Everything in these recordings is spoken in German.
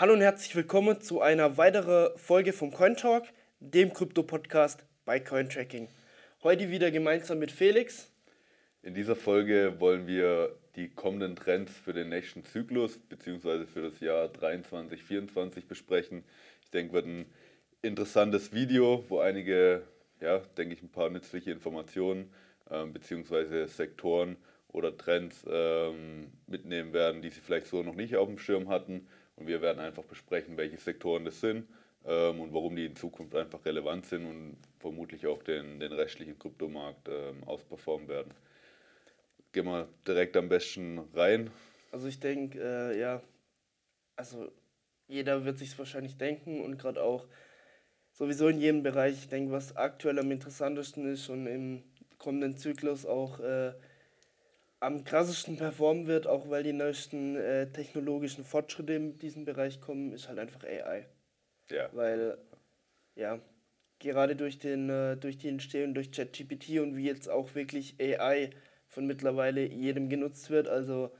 Hallo und herzlich willkommen zu einer weiteren Folge vom Cointalk, dem Krypto-Podcast bei Cointracking. Heute wieder gemeinsam mit Felix. In dieser Folge wollen wir die kommenden Trends für den nächsten Zyklus bzw. für das Jahr 2023 2024 besprechen. Ich denke, wird ein interessantes Video, wo einige, ja, denke ich, ein paar nützliche Informationen ähm, bzw. Sektoren oder Trends ähm, mitnehmen werden, die sie vielleicht so noch nicht auf dem Schirm hatten. Und wir werden einfach besprechen, welche Sektoren das sind ähm, und warum die in Zukunft einfach relevant sind und vermutlich auch den, den restlichen Kryptomarkt ähm, ausperformen werden. Gehen wir direkt am besten rein. Also ich denke, äh, ja, also jeder wird sich wahrscheinlich denken und gerade auch sowieso in jedem Bereich, ich denke, was aktuell am interessantesten ist und im kommenden Zyklus auch äh, am krassesten performen wird, auch weil die neuesten äh, technologischen Fortschritte in diesem Bereich kommen, ist halt einfach AI. Ja. Weil, ja, gerade durch, den, äh, durch die Entstehung durch ChatGPT und wie jetzt auch wirklich AI von mittlerweile jedem genutzt wird, also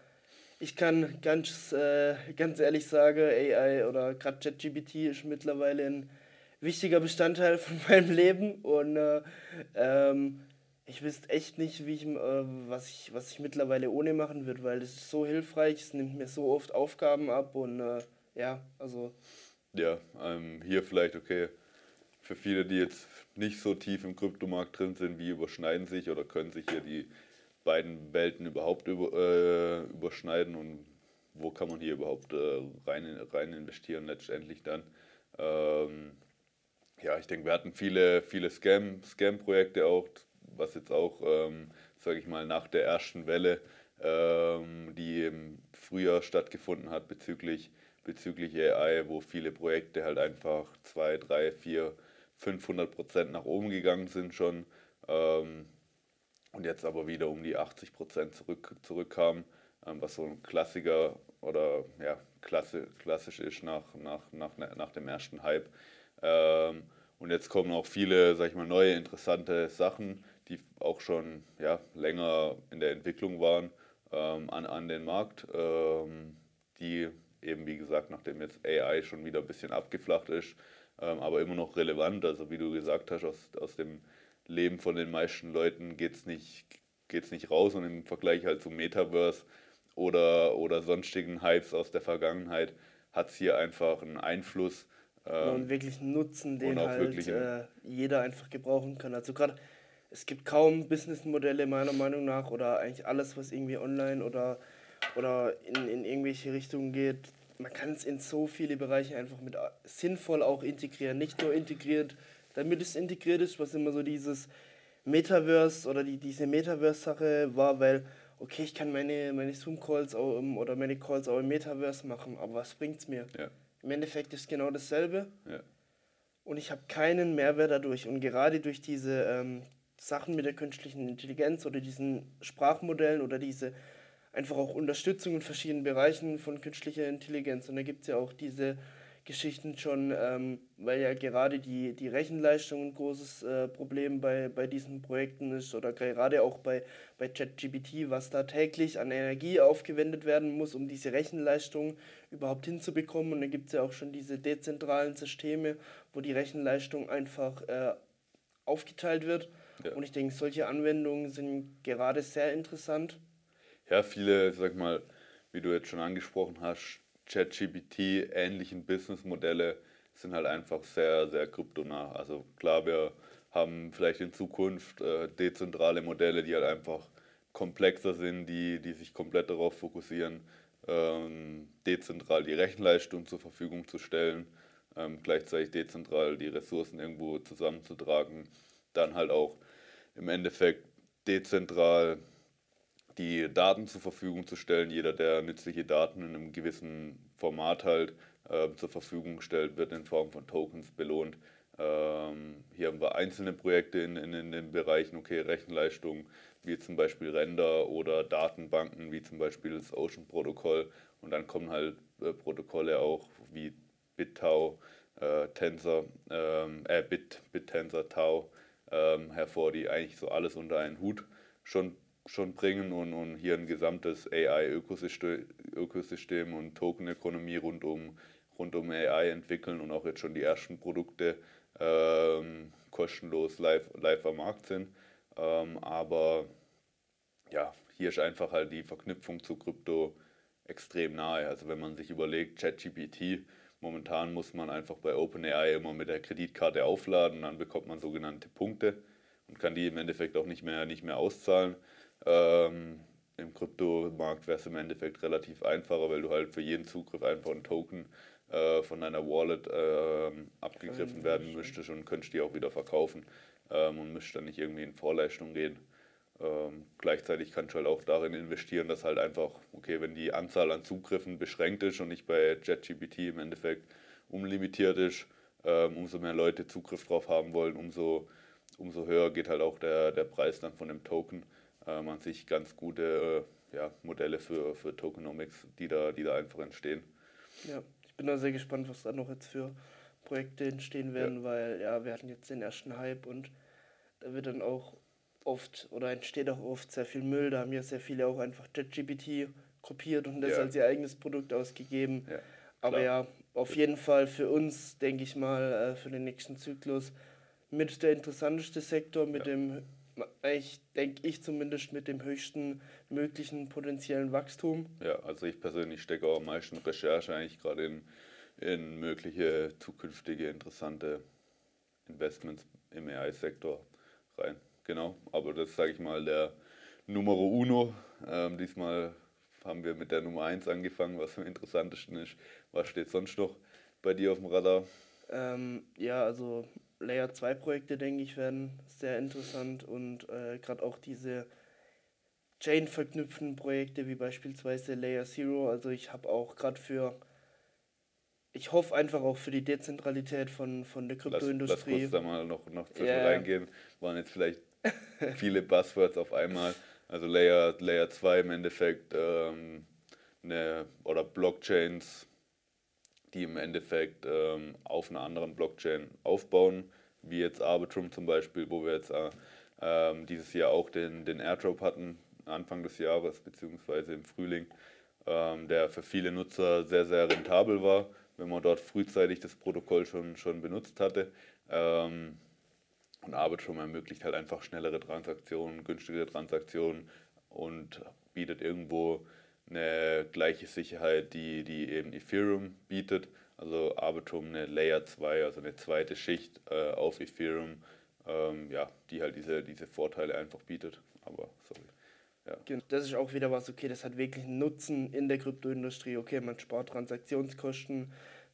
ich kann ganz, äh, ganz ehrlich sagen, AI oder gerade ChatGPT ist mittlerweile ein wichtiger Bestandteil von meinem Leben und äh, ähm, ich wüsste echt nicht, wie ich, äh, was, ich, was ich mittlerweile ohne machen würde, weil es ist so hilfreich, es nimmt mir so oft Aufgaben ab und äh, ja, also. Ja, ähm, hier vielleicht, okay, für viele, die jetzt nicht so tief im Kryptomarkt drin sind, wie überschneiden sich oder können sich hier die beiden Welten überhaupt über, äh, überschneiden und wo kann man hier überhaupt äh, rein, rein investieren letztendlich dann. Ähm, ja, ich denke, wir hatten viele, viele Scam-Projekte auch, was jetzt auch, ähm, sage ich mal, nach der ersten Welle, ähm, die im Frühjahr stattgefunden hat bezüglich, bezüglich AI, wo viele Projekte halt einfach 2, 3, 4, 500 Prozent nach oben gegangen sind schon ähm, und jetzt aber wieder um die 80 Prozent zurück, zurückkamen, ähm, was so ein Klassiker oder ja, klasse, klassisch ist nach, nach, nach, nach dem ersten Hype. Ähm, und jetzt kommen auch viele, sag ich mal, neue interessante Sachen, die auch schon ja, länger in der Entwicklung waren, ähm, an, an den Markt, ähm, die eben, wie gesagt, nachdem jetzt AI schon wieder ein bisschen abgeflacht ist, ähm, aber immer noch relevant. Also wie du gesagt hast, aus, aus dem Leben von den meisten Leuten geht es nicht, geht's nicht raus und im Vergleich halt zum Metaverse oder, oder sonstigen Hypes aus der Vergangenheit hat es hier einfach einen Einfluss. Ähm, und wirklich einen Nutzen, den halt äh, jeder einfach gebrauchen kann. Also gerade es gibt kaum Businessmodelle meiner Meinung nach oder eigentlich alles, was irgendwie online oder, oder in, in irgendwelche Richtungen geht. Man kann es in so viele Bereiche einfach mit sinnvoll auch integrieren. Nicht nur integriert, damit es integriert ist, was immer so dieses Metaverse oder die, diese Metaverse-Sache war, weil, okay, ich kann meine, meine Zoom-Calls oder meine Calls auch im Metaverse machen, aber was bringt es mir? Ja. Im Endeffekt ist es genau dasselbe. Ja. Und ich habe keinen Mehrwert dadurch. Und gerade durch diese ähm, Sachen mit der künstlichen Intelligenz oder diesen Sprachmodellen oder diese einfach auch Unterstützung in verschiedenen Bereichen von künstlicher Intelligenz. Und da gibt es ja auch diese Geschichten schon, ähm, weil ja gerade die, die Rechenleistung ein großes äh, Problem bei, bei diesen Projekten ist oder gerade auch bei, bei ChatGPT, was da täglich an Energie aufgewendet werden muss, um diese Rechenleistung überhaupt hinzubekommen. Und da gibt es ja auch schon diese dezentralen Systeme, wo die Rechenleistung einfach äh, aufgeteilt wird ja. Und ich denke, solche Anwendungen sind gerade sehr interessant. Ja, viele, sag mal, wie du jetzt schon angesprochen hast, ChatGPT, ähnlichen Businessmodelle sind halt einfach sehr, sehr kryptonah. Also klar, wir haben vielleicht in Zukunft äh, dezentrale Modelle, die halt einfach komplexer sind, die, die sich komplett darauf fokussieren, ähm, dezentral die Rechenleistung zur Verfügung zu stellen, ähm, gleichzeitig dezentral die Ressourcen irgendwo zusammenzutragen, dann halt auch im Endeffekt dezentral die Daten zur Verfügung zu stellen. Jeder, der nützliche Daten in einem gewissen Format halt äh, zur Verfügung stellt, wird in Form von Tokens belohnt. Ähm, hier haben wir einzelne Projekte in, in, in den Bereichen, okay, Rechenleistung, wie zum Beispiel Render oder Datenbanken, wie zum Beispiel das Ocean-Protokoll. Und dann kommen halt äh, Protokolle auch wie BitTau, äh, Tensor, ähm, äh, Bit, BitTensor, Tau, ähm, hervor, die eigentlich so alles unter einen Hut schon, schon bringen und, und hier ein gesamtes AI-Ökosystem Ökosystem und Tokenökonomie rund um, rund um AI entwickeln und auch jetzt schon die ersten Produkte ähm, kostenlos live, live am Markt sind. Ähm, aber ja, hier ist einfach halt die Verknüpfung zu Krypto extrem nahe. Also wenn man sich überlegt, ChatGPT, momentan muss man einfach bei OpenAI immer mit der Kreditkarte aufladen, dann bekommt man sogenannte Punkte und kann die im Endeffekt auch nicht mehr, nicht mehr auszahlen. Ähm, Im Kryptomarkt wäre es im Endeffekt relativ einfacher, weil du halt für jeden Zugriff einfach einen Token äh, von deiner Wallet äh, abgegriffen werden müsstest und könntest die auch wieder verkaufen ähm, und müsstest dann nicht irgendwie in Vorleistung gehen. Ähm, gleichzeitig kannst du halt auch darin investieren, dass halt einfach, okay, wenn die Anzahl an Zugriffen beschränkt ist und nicht bei JetGPT im Endeffekt unlimitiert ist, ähm, umso mehr Leute Zugriff drauf haben wollen, umso, umso höher geht halt auch der, der Preis dann von dem Token. Ähm, an sich ganz gute äh, ja, Modelle für, für Tokenomics, die da, die da einfach entstehen. Ja, ich bin da sehr gespannt, was da noch jetzt für Projekte entstehen werden, ja. weil ja, wir hatten jetzt den ersten Hype und da wird dann auch oft oder entsteht auch oft sehr viel Müll. Da haben ja sehr viele auch einfach JetGPT kopiert und das ja. als ihr eigenes Produkt ausgegeben. Ja, Aber ja, auf jeden Fall für uns, denke ich mal, äh, für den nächsten Zyklus mit der interessanteste Sektor, mit ja. dem, ich denke ich zumindest, mit dem höchsten möglichen potenziellen Wachstum. Ja, also ich persönlich stecke auch am meisten Recherche eigentlich gerade in, in mögliche zukünftige interessante Investments im AI-Sektor rein genau. Aber das sage ich mal der Numero Uno. Ähm, diesmal haben wir mit der Nummer 1 angefangen, was am interessantesten ist. Was steht sonst noch bei dir auf dem Radar? Ähm, ja, also Layer 2 Projekte, denke ich, werden sehr interessant und äh, gerade auch diese Chain verknüpften Projekte wie beispielsweise Layer Zero. Also ich habe auch gerade für ich hoffe einfach auch für die Dezentralität von, von der Kryptoindustrie. Lass, lass kurz da mal noch, noch zwischen yeah. reingehen. Waren jetzt vielleicht viele Buzzwords auf einmal. Also Layer, Layer 2 im Endeffekt ähm, eine, oder Blockchains, die im Endeffekt ähm, auf einer anderen Blockchain aufbauen, wie jetzt Arbitrum zum Beispiel, wo wir jetzt äh, ähm, dieses Jahr auch den, den Airdrop hatten, Anfang des Jahres beziehungsweise im Frühling, ähm, der für viele Nutzer sehr, sehr rentabel war, wenn man dort frühzeitig das Protokoll schon, schon benutzt hatte. Ähm, und Arbitrum ermöglicht halt einfach schnellere Transaktionen, günstigere Transaktionen und bietet irgendwo eine gleiche Sicherheit, die, die eben Ethereum bietet. Also Arbitrum eine Layer 2, also eine zweite Schicht äh, auf Ethereum, ähm, ja, die halt diese, diese Vorteile einfach bietet. Aber sorry. Ja. Das ist auch wieder was, okay, das hat wirklich einen Nutzen in der Kryptoindustrie. Okay, man spart Transaktionskosten,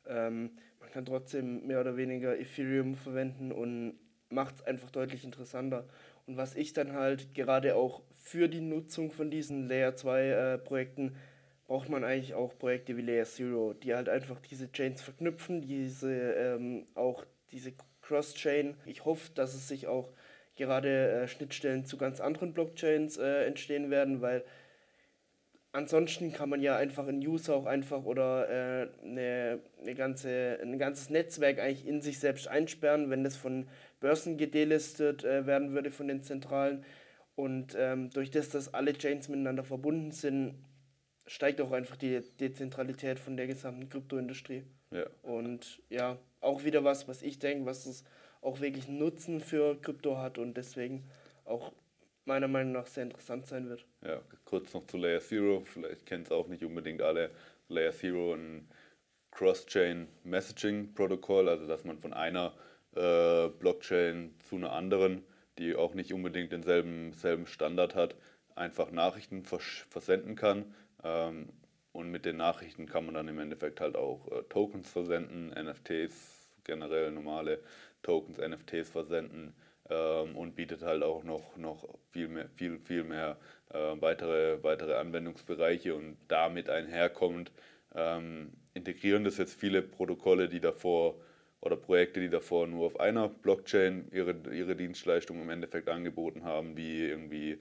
ähm, man kann trotzdem mehr oder weniger Ethereum verwenden und macht es einfach deutlich interessanter. Und was ich dann halt gerade auch für die Nutzung von diesen Layer 2 äh, Projekten braucht man eigentlich auch Projekte wie Layer Zero, die halt einfach diese Chains verknüpfen, diese ähm, auch diese Cross-Chain. Ich hoffe, dass es sich auch gerade äh, Schnittstellen zu ganz anderen Blockchains äh, entstehen werden, weil ansonsten kann man ja einfach ein User auch einfach oder äh, eine, eine ganze, ein ganzes Netzwerk eigentlich in sich selbst einsperren, wenn das von Börsen gedelistet äh, werden würde von den Zentralen. Und ähm, durch das, dass alle Chains miteinander verbunden sind, steigt auch einfach die Dezentralität von der gesamten Kryptoindustrie. Ja. Und ja, auch wieder was, was ich denke, was es auch wirklich Nutzen für Krypto hat und deswegen auch meiner Meinung nach sehr interessant sein wird. Ja, kurz noch zu Layer Zero, vielleicht kennen es auch nicht unbedingt alle. Layer Zero ein Cross-Chain Messaging Protokoll, also dass man von einer äh, Blockchain zu einer anderen, die auch nicht unbedingt denselben selben Standard hat, einfach Nachrichten vers versenden kann. Ähm, und mit den Nachrichten kann man dann im Endeffekt halt auch äh, Tokens versenden, NFTs, generell normale Tokens, NFTs versenden ähm, und bietet halt auch noch, noch viel mehr, viel, viel mehr äh, weitere, weitere Anwendungsbereiche und damit einherkommend ähm, integrieren das jetzt viele Protokolle, die davor oder Projekte, die davor nur auf einer Blockchain ihre, ihre Dienstleistungen im Endeffekt angeboten haben, wie irgendwie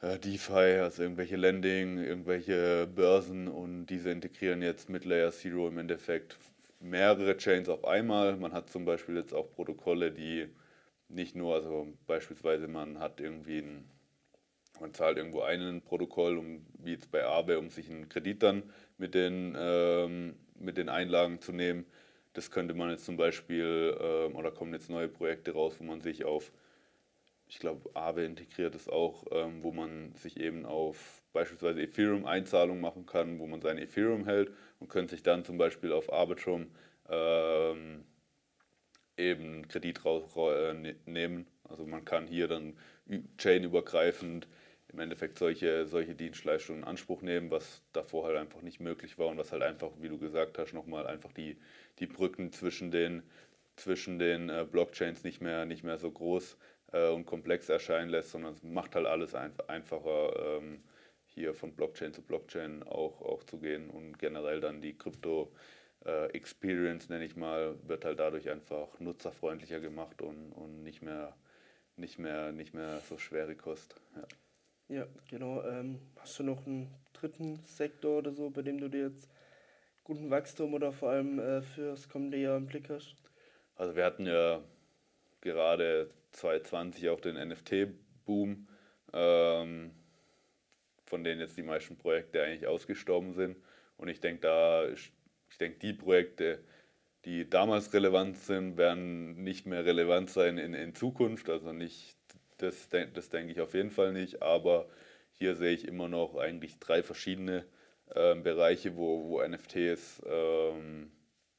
äh, DeFi, also irgendwelche Lending, irgendwelche Börsen und diese integrieren jetzt mit Layer Zero im Endeffekt mehrere Chains auf einmal. Man hat zum Beispiel jetzt auch Protokolle, die nicht nur, also beispielsweise man hat irgendwie ein Man zahlt irgendwo ein Protokoll, um, wie jetzt bei Aave, um sich einen Kredit dann mit den, ähm, mit den Einlagen zu nehmen. Das könnte man jetzt zum Beispiel, ähm, oder kommen jetzt neue Projekte raus, wo man sich auf, ich glaube, Aave integriert es auch, ähm, wo man sich eben auf beispielsweise Ethereum-Einzahlungen machen kann, wo man sein Ethereum hält und könnte sich dann zum Beispiel auf Arbitrum ähm, eben Kredit raus, äh, ne-. Also man kann hier dann chainübergreifend im Endeffekt solche, solche Dienstleistungen in Anspruch nehmen, was davor halt einfach nicht möglich war und was halt einfach, wie du gesagt hast, nochmal einfach die, die Brücken zwischen den, zwischen den äh, Blockchains nicht mehr, nicht mehr so groß äh, und komplex erscheinen lässt, sondern es macht halt alles ein, einfacher, ähm, hier von Blockchain zu Blockchain auch, auch zu gehen und generell dann die Krypto- äh, Experience, nenne ich mal, wird halt dadurch einfach nutzerfreundlicher gemacht und, und nicht, mehr, nicht, mehr, nicht mehr so schwere Kost. Ja, ja genau. Ähm, hast du noch einen dritten Sektor oder so, bei dem du dir jetzt guten Wachstum oder vor allem äh, fürs kommende Jahr im Blick hast? Also wir hatten ja gerade 2020 auch den NFT-Boom, ähm, von denen jetzt die meisten Projekte eigentlich ausgestorben sind. Und ich denke, da ich denke, die Projekte, die damals relevant sind, werden nicht mehr relevant sein in, in Zukunft. Also nicht, das, das denke ich auf jeden Fall nicht. Aber hier sehe ich immer noch eigentlich drei verschiedene äh, Bereiche, wo, wo NFTs ähm,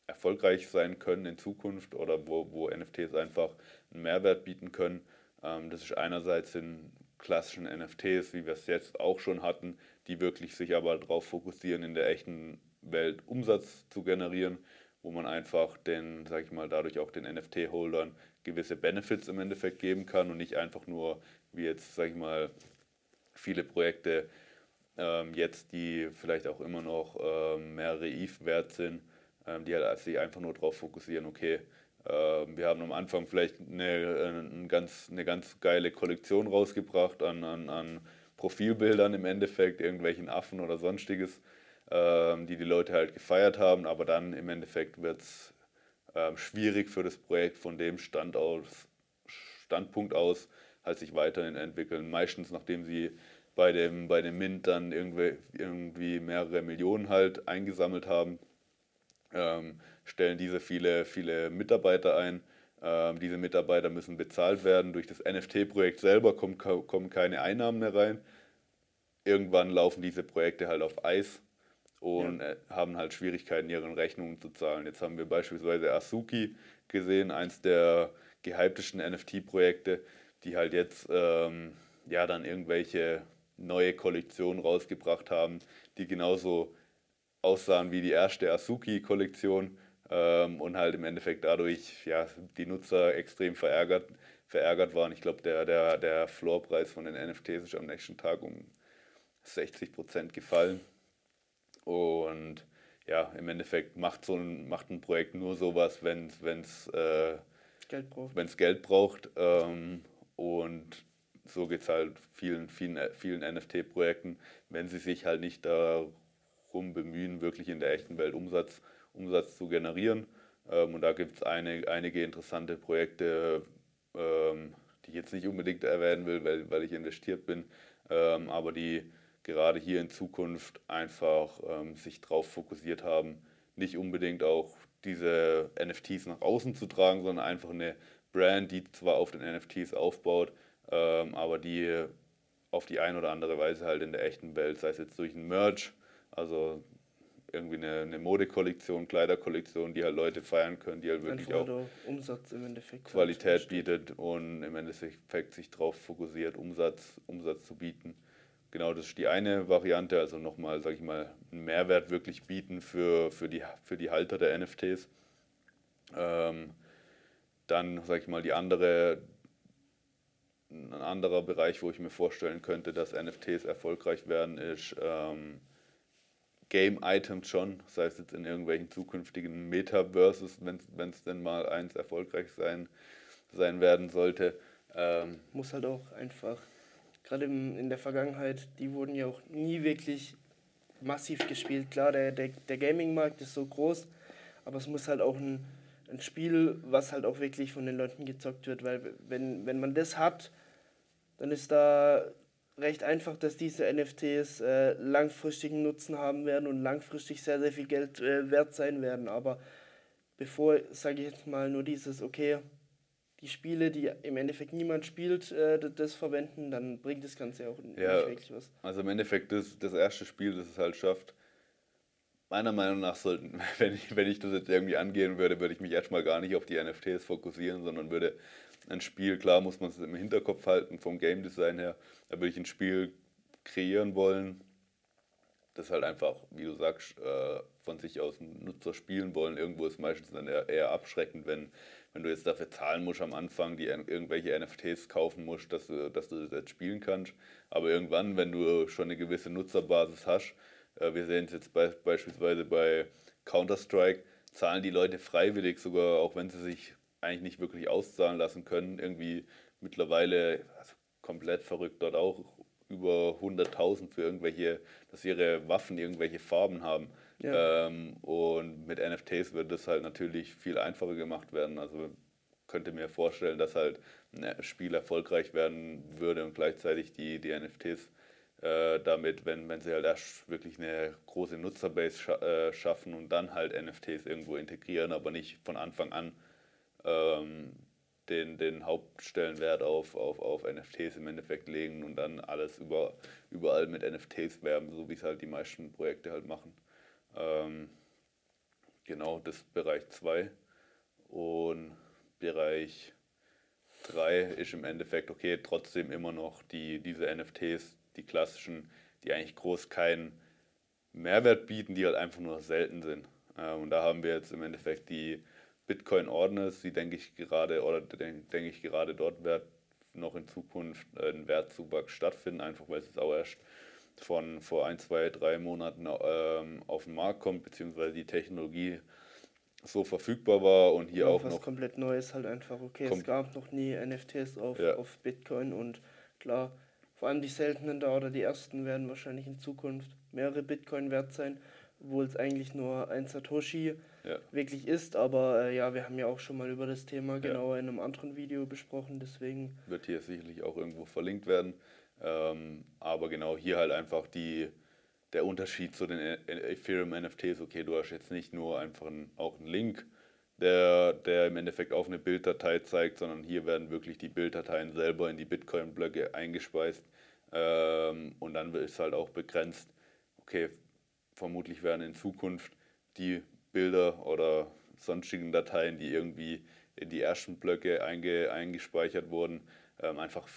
erfolgreich sein können in Zukunft oder wo, wo NFTs einfach einen Mehrwert bieten können. Ähm, das ist einerseits in klassischen NFTs, wie wir es jetzt auch schon hatten, die wirklich sich aber darauf fokussieren, in der echten Welt Umsatz zu generieren, wo man einfach den, sag ich mal, dadurch auch den NFT-Holdern gewisse Benefits im Endeffekt geben kann und nicht einfach nur, wie jetzt, sag ich mal, viele Projekte ähm, jetzt, die vielleicht auch immer noch ähm, mehrere ETH wert sind, ähm, die halt sich einfach nur darauf fokussieren, okay, ähm, wir haben am Anfang vielleicht eine, eine, ganz, eine ganz geile Kollektion rausgebracht an, an, an Profilbildern im Endeffekt, irgendwelchen Affen oder sonstiges ähm, die die Leute halt gefeiert haben, aber dann im Endeffekt wird es ähm, schwierig für das Projekt von dem Stand aus, Standpunkt aus halt sich weiterentwickeln. Meistens nachdem sie bei dem, bei dem Mint dann irgendwie, irgendwie mehrere Millionen halt eingesammelt haben, ähm, stellen diese viele, viele Mitarbeiter ein. Ähm, diese Mitarbeiter müssen bezahlt werden. Durch das NFT-Projekt selber kommen, kommen keine Einnahmen mehr rein. Irgendwann laufen diese Projekte halt auf Eis und ja. Äh, haben halt Schwierigkeiten, ihren Rechnungen zu zahlen. Jetzt haben wir beispielsweise Asuki gesehen, eins der gehyptesten NFT-Projekte, die halt jetzt ähm, ja dann irgendwelche neue Kollektionen rausgebracht haben, die genauso aussahen wie die erste Asuki-Kollektion ähm, und halt im Endeffekt dadurch ja, die Nutzer extrem verärgert, verärgert waren. Ich glaube, der, der, der Floorpreis von den NFTs ist am nächsten Tag um 60 Prozent gefallen. Und ja, im Endeffekt macht so ein, macht ein Projekt nur sowas, wenn es äh, Geld braucht. Wenn's Geld braucht. Ähm, und so geht es halt vielen, vielen, vielen NFT-Projekten, wenn sie sich halt nicht darum bemühen, wirklich in der echten Welt Umsatz, Umsatz zu generieren. Ähm, und da gibt es eine, einige interessante Projekte, ähm, die ich jetzt nicht unbedingt erwähnen will, weil, weil ich investiert bin, ähm, aber die gerade hier in Zukunft einfach ähm, sich darauf fokussiert haben, nicht unbedingt auch diese NFTs nach außen zu tragen, sondern einfach eine Brand, die zwar auf den NFTs aufbaut, ähm, aber die auf die eine oder andere Weise halt in der echten Welt, sei es jetzt durch ein Merch, also irgendwie eine, eine Modekollektion, Kleiderkollektion, die halt Leute feiern können, die halt wirklich auch Umsatz im Endeffekt Qualität bietet und im Endeffekt sich darauf fokussiert, Umsatz, Umsatz zu bieten. Genau, das ist die eine Variante, also nochmal, sage ich mal, einen Mehrwert wirklich bieten für, für, die, für die Halter der NFTs. Ähm, dann, sage ich mal, die andere, ein anderer Bereich, wo ich mir vorstellen könnte, dass NFTs erfolgreich werden, ist ähm, Game-Items schon, sei es jetzt in irgendwelchen zukünftigen Metaverses, wenn es denn mal eins erfolgreich sein, sein werden sollte. Ähm, Muss halt auch einfach gerade in der Vergangenheit, die wurden ja auch nie wirklich massiv gespielt. Klar, der, der, der Gaming-Markt ist so groß, aber es muss halt auch ein, ein Spiel, was halt auch wirklich von den Leuten gezockt wird, weil wenn, wenn man das hat, dann ist da recht einfach, dass diese NFTs äh, langfristigen Nutzen haben werden und langfristig sehr, sehr viel Geld äh, wert sein werden. Aber bevor, sage ich jetzt mal, nur dieses, okay, die Spiele, die im Endeffekt niemand spielt, äh, das verwenden, dann bringt das Ganze auch nicht ja, wirklich was. Also im Endeffekt das, das erste Spiel, das es halt schafft, meiner Meinung nach sollten, wenn ich, wenn ich das jetzt irgendwie angehen würde, würde ich mich erstmal gar nicht auf die NFTs fokussieren, sondern würde ein Spiel, klar muss man es im Hinterkopf halten vom Game Design her, da würde ich ein Spiel kreieren wollen, das halt einfach, wie du sagst, äh, von sich aus Nutzer spielen wollen. Irgendwo ist meistens dann eher, eher abschreckend, wenn, wenn du jetzt dafür zahlen musst am Anfang, die irgendwelche NFTs kaufen musst, dass du, dass du das jetzt spielen kannst. Aber irgendwann, wenn du schon eine gewisse Nutzerbasis hast, äh, wir sehen es jetzt be beispielsweise bei Counter-Strike, zahlen die Leute freiwillig, sogar auch wenn sie sich eigentlich nicht wirklich auszahlen lassen können. Irgendwie mittlerweile also komplett verrückt dort auch über 100.000 für irgendwelche, dass ihre Waffen irgendwelche Farben haben. Ja. Ähm, und mit NFTs wird das halt natürlich viel einfacher gemacht werden. Also könnte mir vorstellen, dass halt ein Spiel erfolgreich werden würde und gleichzeitig die, die NFTs äh, damit, wenn, wenn sie halt erst wirklich eine große Nutzerbase scha äh, schaffen und dann halt NFTs irgendwo integrieren, aber nicht von Anfang an ähm, den, den Hauptstellenwert auf, auf, auf NFTs im Endeffekt legen und dann alles über, überall mit NFTs werben, so wie es halt die meisten Projekte halt machen. Ähm, genau, das ist Bereich 2. Und Bereich 3 ist im Endeffekt, okay, trotzdem immer noch die, diese NFTs, die klassischen, die eigentlich groß keinen Mehrwert bieten, die halt einfach nur selten sind. Ähm, und da haben wir jetzt im Endeffekt die Bitcoin Ordners, die denke ich gerade, oder denke ich gerade dort wird noch in Zukunft ein Wertzuwachs stattfinden, einfach weil es auch erst von vor ein, zwei, drei Monaten ähm, auf den Markt kommt, beziehungsweise die Technologie so verfügbar war und hier ja, auch was noch. komplett Neues halt einfach. Okay, es gab noch nie NFTs auf, ja. auf Bitcoin und klar, vor allem die seltenen da oder die ersten werden wahrscheinlich in Zukunft mehrere Bitcoin wert sein, obwohl es eigentlich nur ein Satoshi ja. wirklich ist. Aber äh, ja, wir haben ja auch schon mal über das Thema genauer in einem anderen Video besprochen, deswegen. Wird hier sicherlich auch irgendwo verlinkt werden. Ähm, aber genau hier halt einfach die, der Unterschied zu den e-, Ethereum NFTs. Okay, du hast jetzt nicht nur einfach einen, auch einen Link, der, der im Endeffekt auf eine Bilddatei zeigt, sondern hier werden wirklich die Bilddateien selber in die Bitcoin-Blöcke eingespeist. Ähm, und dann ist halt auch begrenzt, okay, vermutlich werden in Zukunft die Bilder oder sonstigen Dateien, die irgendwie in die ersten Blöcke einge, eingespeichert wurden, ähm, einfach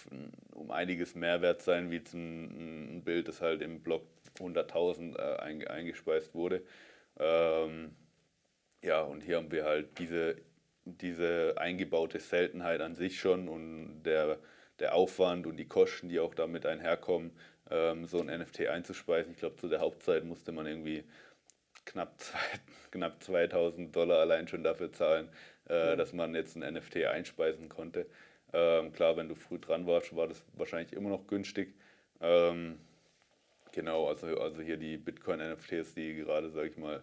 um einiges mehr wert sein, wie ein, ein Bild, das halt im Block 100.000 äh, einge, eingespeist wurde. Ähm, ja, und hier haben wir halt diese, diese eingebaute Seltenheit an sich schon und der, der Aufwand und die Kosten, die auch damit einherkommen, ähm, so ein NFT einzuspeisen. Ich glaube, zu der Hauptzeit musste man irgendwie knapp, zwei, knapp 2000 Dollar allein schon dafür zahlen, äh, dass man jetzt ein NFT einspeisen konnte. Ähm, klar, wenn du früh dran warst, war das wahrscheinlich immer noch günstig. Ähm, genau, also, also hier die Bitcoin-NFTs, die gerade, sage ich mal,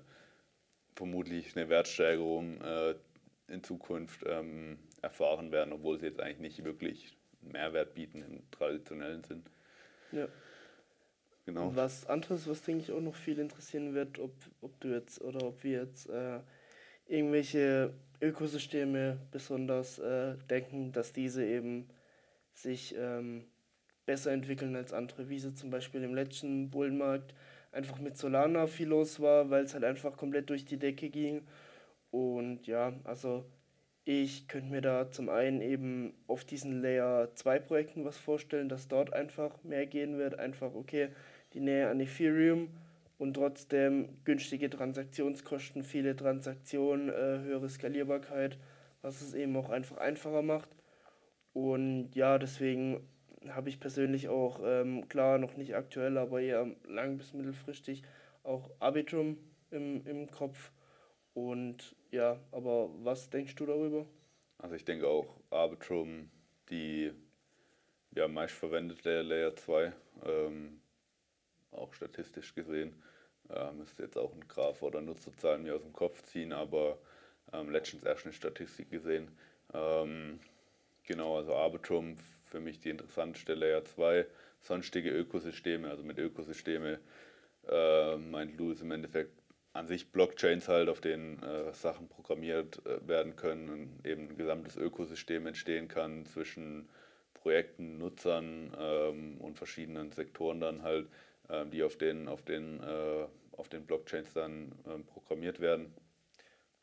vermutlich eine Wertsteigerung äh, in Zukunft ähm, erfahren werden, obwohl sie jetzt eigentlich nicht wirklich Mehrwert bieten im traditionellen Sinn. Ja. Genau. Was anderes, was denke ich auch noch viel interessieren wird, ob, ob du jetzt oder ob wir jetzt äh, irgendwelche Ökosysteme besonders äh, denken, dass diese eben sich ähm, besser entwickeln als andere, wie sie zum Beispiel im letzten Bullenmarkt einfach mit Solana viel los war, weil es halt einfach komplett durch die Decke ging. Und ja, also ich könnte mir da zum einen eben auf diesen Layer 2 Projekten was vorstellen, dass dort einfach mehr gehen wird. Einfach, okay, die Nähe an Ethereum und trotzdem günstige Transaktionskosten, viele Transaktionen, äh, höhere Skalierbarkeit, was es eben auch einfach einfacher macht. Und ja, deswegen habe ich persönlich auch, ähm, klar, noch nicht aktuell, aber eher lang- bis mittelfristig auch Arbitrum im, im Kopf. Und ja, aber was denkst du darüber? Also ich denke auch Arbitrum, die ja, meistverwendete Layer 2, ähm, auch statistisch gesehen. Äh, müsste jetzt auch ein Graph oder Nutzerzahlen mir aus dem Kopf ziehen, aber ähm, letztens erst eine Statistik gesehen. Ähm, genau, also Arbitrum für mich die interessante Layer 2, sonstige Ökosysteme. Also mit Ökosysteme äh, meint Louis im Endeffekt an sich Blockchains halt, auf denen äh, Sachen programmiert äh, werden können und eben ein gesamtes Ökosystem entstehen kann zwischen Projekten, Nutzern ähm, und verschiedenen Sektoren dann halt, die auf den, auf den, äh, auf den Blockchains dann ähm, programmiert werden.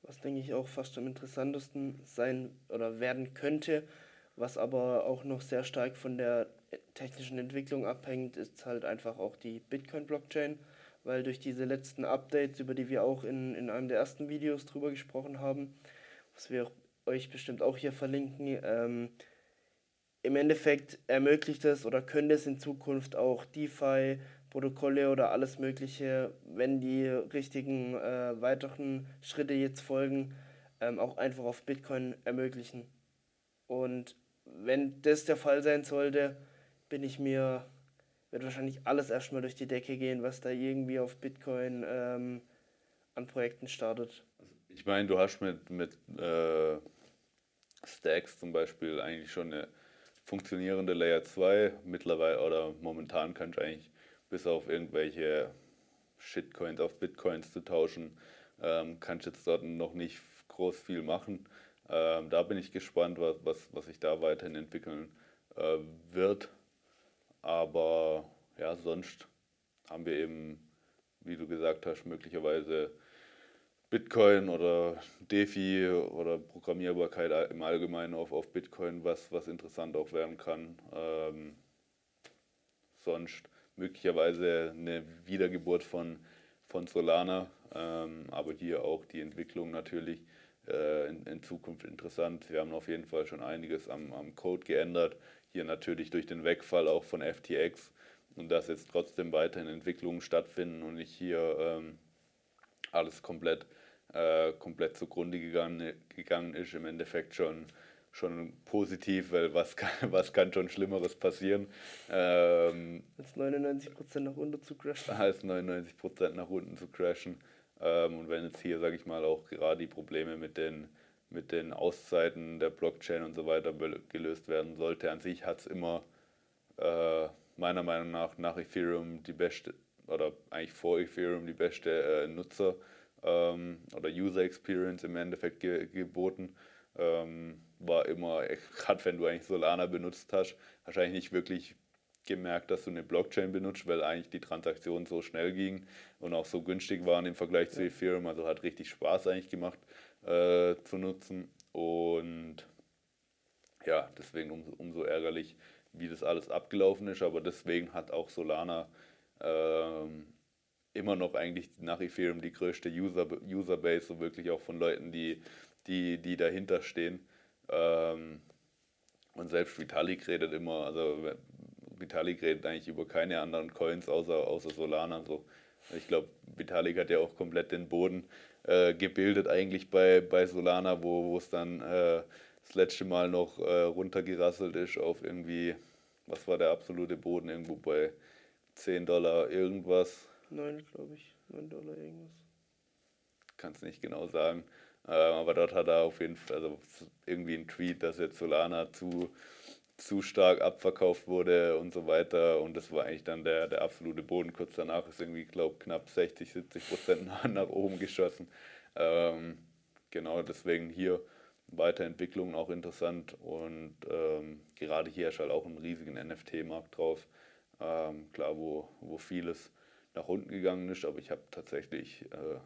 Was denke ich auch fast am interessantesten sein oder werden könnte, was aber auch noch sehr stark von der technischen Entwicklung abhängt, ist halt einfach auch die Bitcoin-Blockchain weil durch diese letzten Updates, über die wir auch in, in einem der ersten Videos drüber gesprochen haben, was wir euch bestimmt auch hier verlinken, ähm, im Endeffekt ermöglicht es oder könnte es in Zukunft auch DeFi, Protokolle oder alles Mögliche, wenn die richtigen äh, weiteren Schritte jetzt folgen, ähm, auch einfach auf Bitcoin ermöglichen. Und wenn das der Fall sein sollte, bin ich mir wird wahrscheinlich alles erstmal durch die Decke gehen, was da irgendwie auf Bitcoin ähm, an Projekten startet. Ich meine, du hast mit, mit äh, Stacks zum Beispiel eigentlich schon eine funktionierende Layer 2 mittlerweile oder momentan kannst du eigentlich bis auf irgendwelche Shitcoins auf Bitcoins zu tauschen, ähm, kannst jetzt dort noch nicht groß viel machen. Ähm, da bin ich gespannt, was, was, was sich da weiterhin entwickeln äh, wird. Aber ja, sonst haben wir eben, wie du gesagt hast, möglicherweise Bitcoin oder DeFi oder Programmierbarkeit im Allgemeinen auf, auf Bitcoin, was, was interessant auch werden kann. Ähm, sonst möglicherweise eine Wiedergeburt von, von Solana, ähm, aber hier auch die Entwicklung natürlich äh, in, in, Zukunft interessant. Wir haben auf jeden Fall schon einiges am, am Code geändert. Hier natürlich durch den Wegfall auch von FTX und dass jetzt trotzdem weiterhin Entwicklungen stattfinden und nicht hier ähm, alles komplett, äh, komplett zugrunde gegangen, gegangen ist, im Endeffekt schon, schon positiv, weil was kann, was kann schon Schlimmeres passieren? Ähm, als 99% nach unten zu crashen. Als 99% nach unten zu crashen. Ähm, und wenn jetzt hier, sage ich mal, auch gerade die Probleme mit den, mit den Auszeiten der Blockchain und so weiter gelöst werden sollte, an sich hat es immer äh, meiner Meinung nach nach Ethereum die beste, oder eigentlich vor Ethereum die beste äh, Nutzer ähm, oder User Experience im Endeffekt ge geboten. Ähm, war immer, gerade wenn du eigentlich Solana benutzt hast, wahrscheinlich nicht wirklich gemerkt, dass du eine Blockchain benutzt, weil eigentlich die Transaktionen so schnell gingen und auch so günstig waren im Vergleich zu Ethereum. Also hat richtig Spaß eigentlich gemacht äh, zu nutzen. Und ja, deswegen umso, umso ärgerlich, wie das alles abgelaufen ist. Aber deswegen hat auch Solana ähm, immer noch eigentlich nach Ethereum die größte User, Userbase, so wirklich auch von Leuten, die, die, die dahinter stehen. Ähm, und selbst Vitalik redet immer, also Vitalik redet eigentlich über keine anderen Coins außer, außer Solana. So. Ich glaube, Vitalik hat ja auch komplett den Boden äh, gebildet eigentlich bei, bei Solana, wo es dann äh, das letzte Mal noch äh, runtergerasselt ist auf irgendwie, was war der absolute Boden, irgendwo bei 10 Dollar irgendwas. 9, glaube ich, 9 Dollar irgendwas. Kann es nicht genau sagen. Äh, aber dort hat er auf jeden Fall also irgendwie einen Tweet, dass jetzt Solana zu, zu stark abverkauft wurde und so weiter. Und das war eigentlich dann der, der absolute Boden. Kurz danach ist irgendwie, glaube knapp 60, 70 Prozent nach oben geschossen. Ähm, genau deswegen hier Weiterentwicklung auch interessant und ähm, gerade hier ist halt auch ein riesigen NFT-Markt drauf. Ähm, klar, wo, wo vieles nach unten gegangen ist, aber ich habe tatsächlich äh,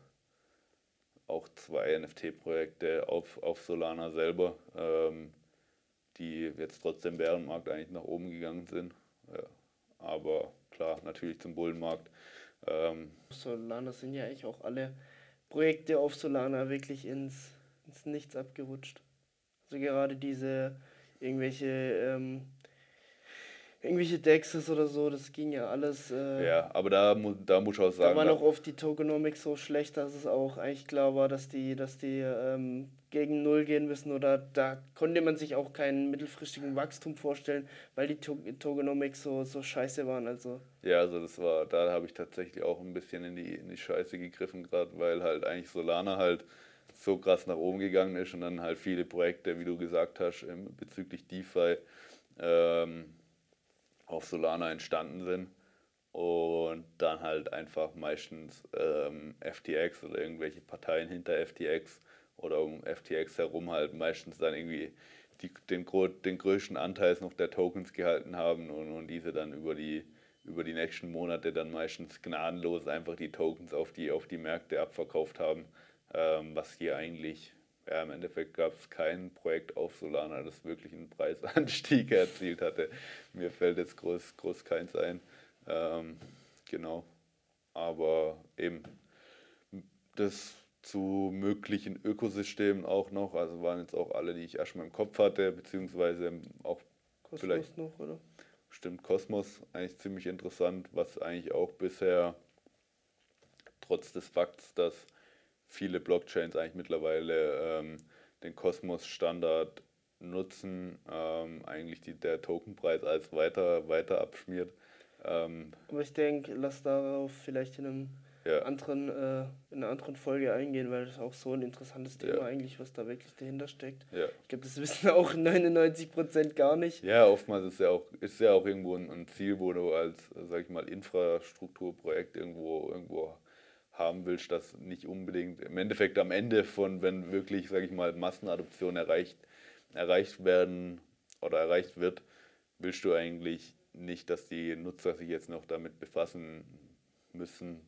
auch zwei NFT-Projekte auf, auf Solana selber, ähm, die jetzt trotzdem Bärenmarkt eigentlich nach oben gegangen sind. Ja, aber klar, natürlich zum Bullenmarkt. Ähm, Solana sind ja eigentlich auch alle Projekte auf Solana wirklich ins ins Nichts abgerutscht. Also gerade diese irgendwelche ähm, irgendwelche Dexes oder so, das ging ja alles. Äh, ja, aber da, da muss ich auch sagen. Da war noch oft die Tokenomics so schlecht, dass es auch eigentlich klar war, dass die, dass die ähm, gegen Null gehen müssen oder da konnte man sich auch keinen mittelfristigen Wachstum vorstellen, weil die to Tokenomics so, so scheiße waren. Also. Ja, also das war, da habe ich tatsächlich auch ein bisschen in die, in die Scheiße gegriffen, gerade weil halt eigentlich Solana halt so krass nach oben gegangen ist und dann halt viele Projekte, wie du gesagt hast, bezüglich DeFi, ähm, auf Solana entstanden sind und dann halt einfach meistens ähm, FTX oder irgendwelche Parteien hinter FTX oder um FTX herum halt meistens dann irgendwie die, den, den größten Anteil noch der Tokens gehalten haben und, und diese dann über die, über die nächsten Monate dann meistens gnadenlos einfach die Tokens auf die, auf die Märkte abverkauft haben, ähm, was hier eigentlich, ja im Endeffekt gab es kein Projekt auf Solana, das wirklich einen Preisanstieg erzielt hatte. Mir fällt jetzt groß, groß keins ein. Ähm, genau. Aber eben das zu möglichen Ökosystemen auch noch. Also waren jetzt auch alle, die ich erstmal im Kopf hatte, beziehungsweise auch Kosmos vielleicht noch, oder? Stimmt, Kosmos eigentlich ziemlich interessant, was eigentlich auch bisher trotz des Fakts, dass viele Blockchains eigentlich mittlerweile ähm, den Kosmos-Standard nutzen, ähm, eigentlich die, der Tokenpreis als weiter, weiter abschmiert. Ähm, Aber ich denke, lass darauf vielleicht in einem ja. anderen, äh, in einer anderen Folge eingehen, weil das auch so ein interessantes Thema ja. eigentlich, was da wirklich dahinter steckt. Ja. Ich glaube, das wissen auch 99% gar nicht. Ja, oftmals ist ja auch, ist ja auch irgendwo ein, ein Ziel, wo du als, sag ich mal, Infrastrukturprojekt irgendwo, irgendwo haben willst, das nicht unbedingt im Endeffekt am Ende von, wenn wirklich, sag ich mal, Massenadoption erreicht, erreicht werden oder erreicht wird, willst du eigentlich nicht, dass die Nutzer sich jetzt noch damit befassen müssen,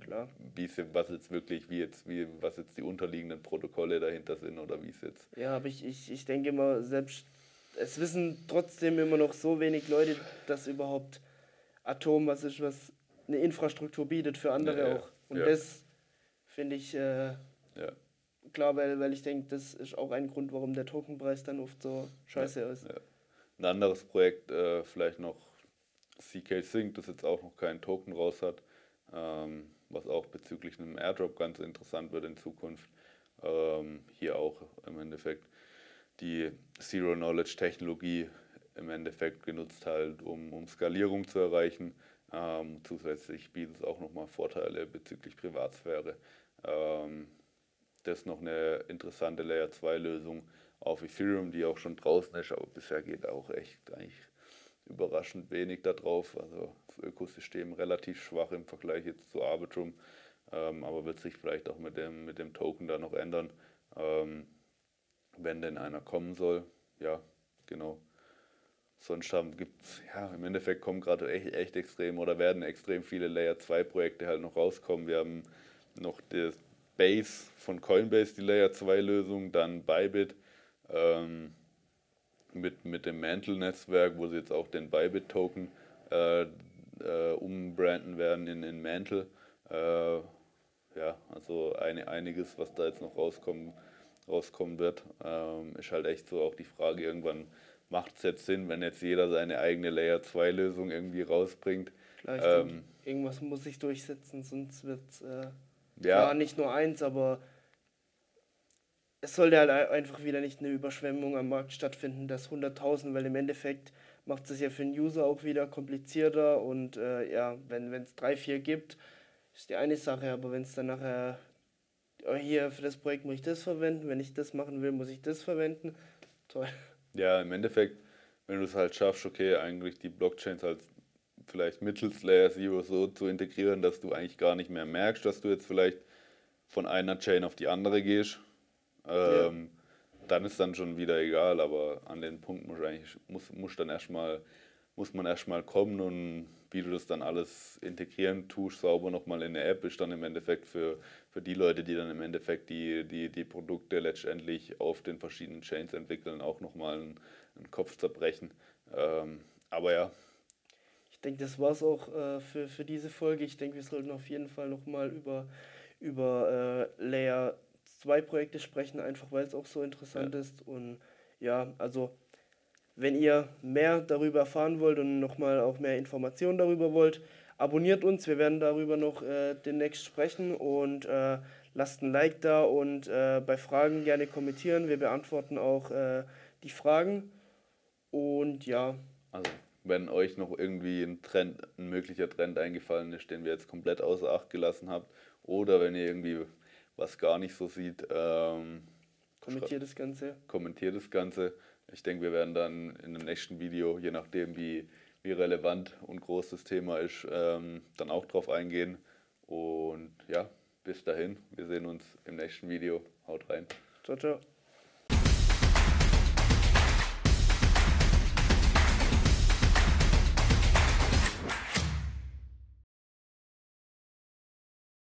Klar. Wie es, was jetzt wirklich, wie jetzt, wie, was jetzt die unterliegenden Protokolle dahinter sind oder wie es jetzt. Ja, aber ich, ich, ich denke immer, selbst es wissen trotzdem immer noch so wenig Leute, dass überhaupt Atom was ist, was eine Infrastruktur bietet für andere ja, auch. Und ja. das finde ich äh, ja. klar, weil, weil ich denke, das ist auch ein Grund, warum der Tokenpreis dann oft so scheiße ist. Ein anderes Projekt, äh, vielleicht noch CK Sync, das jetzt auch noch keinen Token raus hat, ähm, was auch bezüglich einem Airdrop ganz interessant wird in Zukunft. Ähm, hier auch im Endeffekt die Zero-Knowledge-Technologie im Endeffekt genutzt halt, um, um Skalierung zu erreichen. Ähm, zusätzlich bietet es auch nochmal Vorteile bezüglich Privatsphäre. Ähm, das ist noch eine interessante Layer 2 Lösung auf Ethereum, die auch schon draußen ist, aber bisher geht auch echt eigentlich überraschend wenig darauf. Also das Ökosystem relativ schwach im Vergleich jetzt zu Arbitrum, ähm, aber wird sich vielleicht auch mit dem, mit dem Token da noch ändern, ähm, wenn denn einer kommen soll. Ja, genau. Sonst gibt es, ja, im Endeffekt kommen gerade echt, echt extrem oder werden extrem viele Layer 2 Projekte halt noch rauskommen. Wir haben noch das Base von Coinbase, die Layer 2 Lösung, dann Bybit. Ähm, mit, mit dem Mantle-Netzwerk, wo sie jetzt auch den Bybit-Token äh, äh, umbranden werden in, in Mantle. Äh, ja, also eine, einiges, was da jetzt noch rauskommen, rauskommen wird, ähm, ist halt echt so auch die Frage, irgendwann macht es jetzt Sinn, wenn jetzt jeder seine eigene Layer 2 Lösung irgendwie rausbringt. Ähm, irgendwas muss sich durchsetzen, sonst wird es äh, ja. nicht nur eins, aber es sollte halt einfach wieder nicht eine Überschwemmung am Markt stattfinden, das 100.000, weil im Endeffekt macht es ja für den User auch wieder komplizierter und äh, ja, wenn es drei, vier gibt, ist die eine Sache, aber wenn es dann nachher, oh, hier für das Projekt muss ich das verwenden, wenn ich das machen will, muss ich das verwenden, toll. Ja, im Endeffekt, wenn du es halt schaffst, okay, eigentlich die Blockchains halt vielleicht mittels Layer Zero so zu integrieren, dass du eigentlich gar nicht mehr merkst, dass du jetzt vielleicht von einer Chain auf die andere gehst, ähm, ja. Dann ist dann schon wieder egal, aber an den Punkt muss, eigentlich, muss, muss, dann erstmal, muss man erstmal kommen und wie du das dann alles integrieren tust, sauber nochmal in der App, ist dann im Endeffekt für, für die Leute, die dann im Endeffekt die, die, die Produkte letztendlich auf den verschiedenen Chains entwickeln, auch nochmal einen, einen Kopf zerbrechen. Ähm, aber ja. Ich denke, das war es auch äh, für, für diese Folge. Ich denke, wir sollten auf jeden Fall nochmal über, über äh, Layer zwei Projekte sprechen, einfach weil es auch so interessant ja. ist. Und ja, also wenn ihr mehr darüber erfahren wollt und nochmal auch mehr Informationen darüber wollt, abonniert uns. Wir werden darüber noch äh, demnächst sprechen und äh, lasst ein Like da und äh, bei Fragen gerne kommentieren. Wir beantworten auch äh, die Fragen. Und ja. Also, wenn euch noch irgendwie ein Trend, ein möglicher Trend eingefallen ist, den wir jetzt komplett außer Acht gelassen habt, oder wenn ihr irgendwie was gar nicht so sieht. Ähm, kommentiert das Ganze. Kommentiert das Ganze. Ich denke, wir werden dann in dem nächsten Video, je nachdem wie, wie relevant und groß das Thema ist, ähm, dann auch drauf eingehen. Und ja, bis dahin, wir sehen uns im nächsten Video. Haut rein. Ciao, ciao.